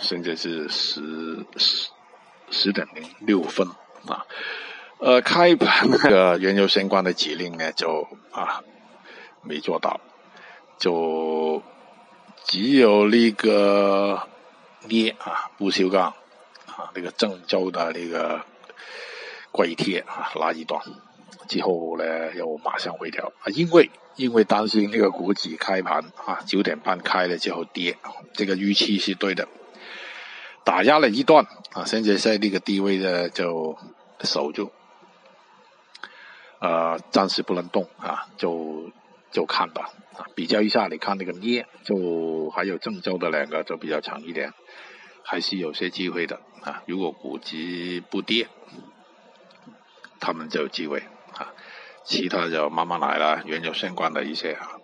现在是十十十点零六分啊。呃，开盘那个原油相关的指令呢，就啊没做到，就只有那个镍啊不锈钢啊那个郑州的那个硅铁啊那一段。之后呢，又马上回调啊，因为因为担心那个股指开盘啊九点半开了之后跌，这个预期是对的，打压了一段啊，现在在那个低位呢就守住，呃，暂时不能动啊，就就看吧啊，比较一下，你看那个镍，就还有郑州的两个就比较强一点，还是有些机会的啊，如果股指不跌，他们就有机会。啊，其他就慢慢来了，原有相关的一些啊。